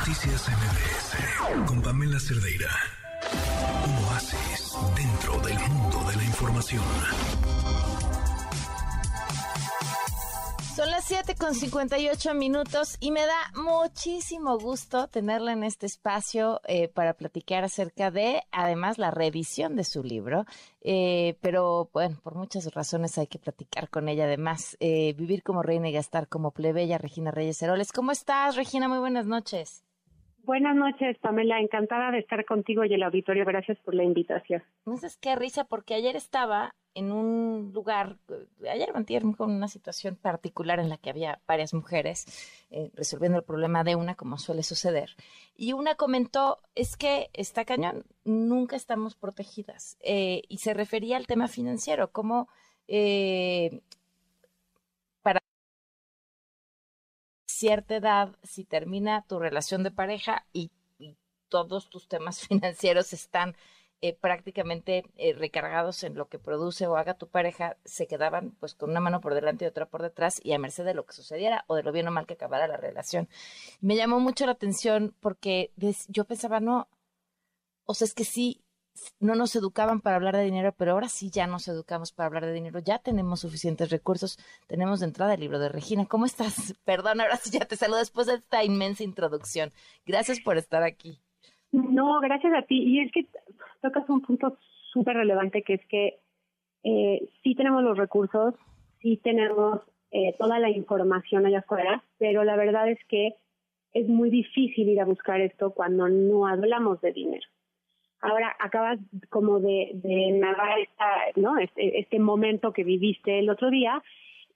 Noticias MBS con Pamela Cerdeira. Un oasis dentro del mundo de la información. Son las 7 con 58 minutos y me da muchísimo gusto tenerla en este espacio eh, para platicar acerca de, además, la revisión de su libro. Eh, pero bueno, por muchas razones hay que platicar con ella. Además, eh, vivir como reina y gastar como plebeya, Regina Reyes Heroles. ¿Cómo estás, Regina? Muy buenas noches. Buenas noches, Pamela. Encantada de estar contigo y el auditorio. Gracias por la invitación. No sé qué risa, porque ayer estaba en un lugar, ayer mantiene con una situación particular en la que había varias mujeres eh, resolviendo el problema de una, como suele suceder. Y una comentó, es que está cañón, nunca estamos protegidas. Eh, y se refería al tema financiero, como eh, cierta edad, si termina tu relación de pareja y todos tus temas financieros están eh, prácticamente eh, recargados en lo que produce o haga tu pareja, se quedaban pues con una mano por delante y otra por detrás y a merced de lo que sucediera o de lo bien o mal que acabara la relación. Me llamó mucho la atención porque yo pensaba, no, o sea, es que sí, no nos educaban para hablar de dinero, pero ahora sí ya nos educamos para hablar de dinero, ya tenemos suficientes recursos, tenemos de entrada el libro de Regina. ¿Cómo estás? Perdón, ahora sí ya te saludo después de esta inmensa introducción. Gracias por estar aquí. No, gracias a ti. Y es que tocas un punto súper relevante que es que eh, sí tenemos los recursos, sí tenemos eh, toda la información allá afuera, pero la verdad es que es muy difícil ir a buscar esto cuando no hablamos de dinero. Ahora acabas como de, de narrar esta, ¿no? Este, este momento que viviste el otro día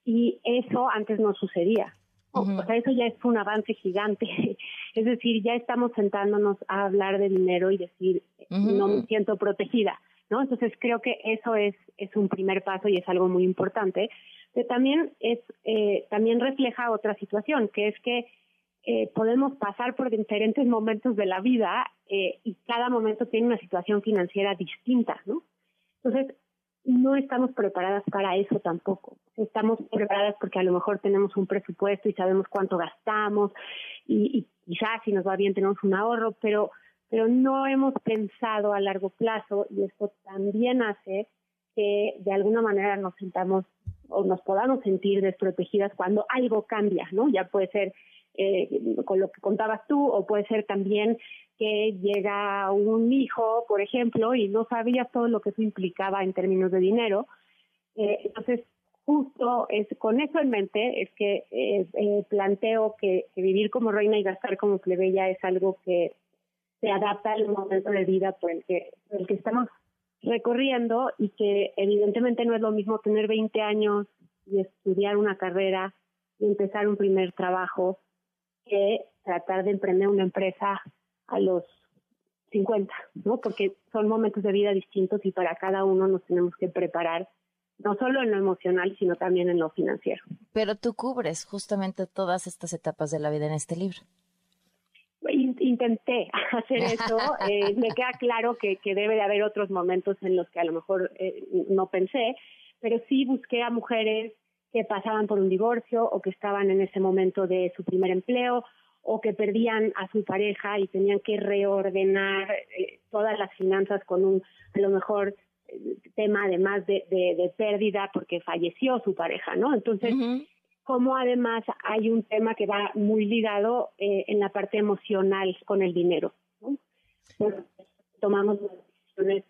y eso antes no sucedía. O sea, eso ya es un avance gigante. Es decir, ya estamos sentándonos a hablar de dinero y decir, no me siento protegida, ¿no? Entonces creo que eso es, es un primer paso y es algo muy importante. Pero también es, eh, también refleja otra situación, que es que eh, podemos pasar por diferentes momentos de la vida eh, y cada momento tiene una situación financiera distinta, ¿no? Entonces, no estamos preparadas para eso tampoco. Estamos preparadas porque a lo mejor tenemos un presupuesto y sabemos cuánto gastamos y, quizás si nos va bien tenemos un ahorro, pero pero no hemos pensado a largo plazo y esto también hace que de alguna manera nos sentamos o nos podamos sentir desprotegidas cuando algo cambia, ¿no? Ya puede ser eh, con lo que contabas tú o puede ser también que llega un hijo, por ejemplo, y no sabía todo lo que eso implicaba en términos de dinero. Eh, entonces, justo es con eso en mente es que eh, eh, planteo que, vivir como reina y gastar como plebeya es algo que se adapta al momento de vida por el que, el que estamos recorriendo y que evidentemente no es lo mismo tener 20 años y estudiar una carrera y empezar un primer trabajo que tratar de emprender una empresa a los 50, ¿no? Porque son momentos de vida distintos y para cada uno nos tenemos que preparar, no solo en lo emocional, sino también en lo financiero. Pero tú cubres justamente todas estas etapas de la vida en este libro. Intenté hacer eso. Eh, me queda claro que, que, debe de haber otros momentos en los que a lo mejor eh, no pensé, pero sí busqué a mujeres que pasaban por un divorcio o que estaban en ese momento de su primer empleo o que perdían a su pareja y tenían que reordenar eh, todas las finanzas con un, a lo mejor, eh, tema además de, de, pérdida porque falleció su pareja, ¿no? Entonces, como además hay un tema que va muy ligado eh, en la parte emocional con el dinero, ¿no? tomamos decisiones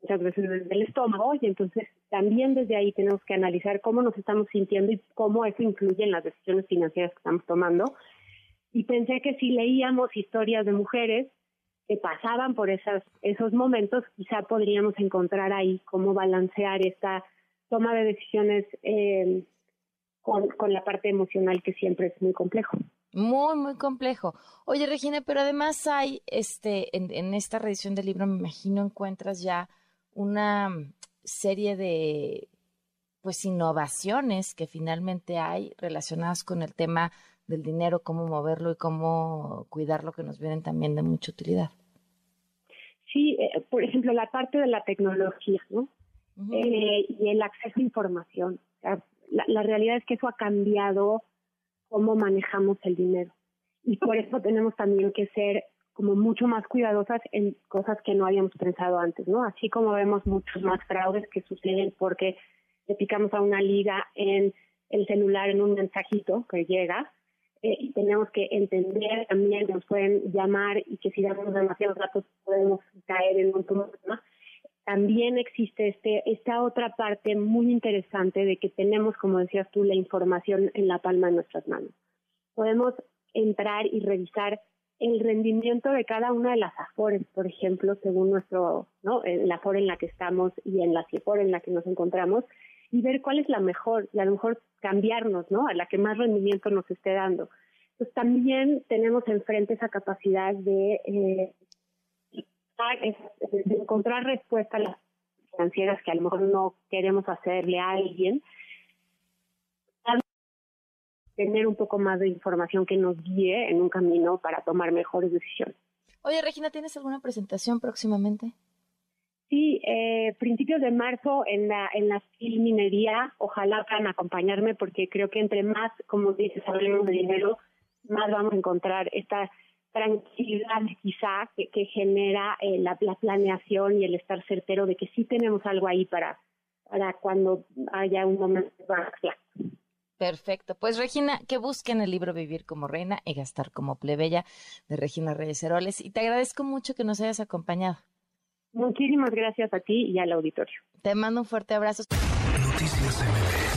muchas veces desde el estómago y entonces también desde ahí tenemos que analizar cómo nos estamos sintiendo y cómo eso influye en las decisiones financieras que estamos tomando y pensé que si leíamos historias de mujeres que pasaban por esos momentos, quizá podríamos encontrar ahí cómo balancear esta toma de decisiones eh, con, con la parte emocional que siempre es muy complejo. Muy, muy complejo. Oye, Regina, pero además hay, este, en, en esta reedición del libro, me imagino, encuentras ya una serie de, pues, innovaciones que finalmente hay relacionadas con el tema del dinero, cómo moverlo y cómo cuidarlo, que nos vienen también de mucha utilidad. Sí, eh, por ejemplo, la parte de la tecnología, ¿no? Eh, y el acceso a información. la, realidad es que eso ha cambiado cómo manejamos el dinero. y por eso tenemos también que ser como mucho más cuidadosas en cosas que no habíamos pensado antes, ¿no? Así como vemos muchos más fraudes que suceden porque le picamos a una liga en el celular en un mensajito que llega, eh, y tenemos que entender también que nos pueden llamar y que si damos demasiados datos podemos caer en un problema. También existe este, esta otra parte muy interesante de que tenemos, como decías tú, la información en la palma de nuestras manos. Podemos entrar y revisar el rendimiento de cada una de las afores, por ejemplo, según nuestro, ¿no? La afore en la que estamos y en la afore en la que nos encontramos, y ver cuál es la mejor, y a lo mejor cambiarnos, ¿no? A la que más rendimiento nos esté dando. Pues también tenemos enfrente esa capacidad de, eh, de encontrar respuesta a las financieras que a lo mejor no queremos hacerle a alguien, tener un poco más de información que nos guíe en un camino para tomar mejores decisiones. Oye, Regina, ¿tienes alguna presentación próximamente? Sí, eh, principios de marzo en la en la minería, ojalá puedan acompañarme porque creo que entre más, como dices, hablemos de dinero, más vamos a encontrar esta tranquilidad quizá que, genera eh, la, planeación y el estar certero de que sí tenemos algo ahí para para cuando haya un momento de Perfecto. Pues Regina, que busquen el libro Vivir como Reina y Gastar como Plebeya de Regina Reyes Heroles. Y te agradezco mucho que nos hayas acompañado. Muchísimas gracias a ti y al auditorio. Te mando un fuerte abrazo. Noticias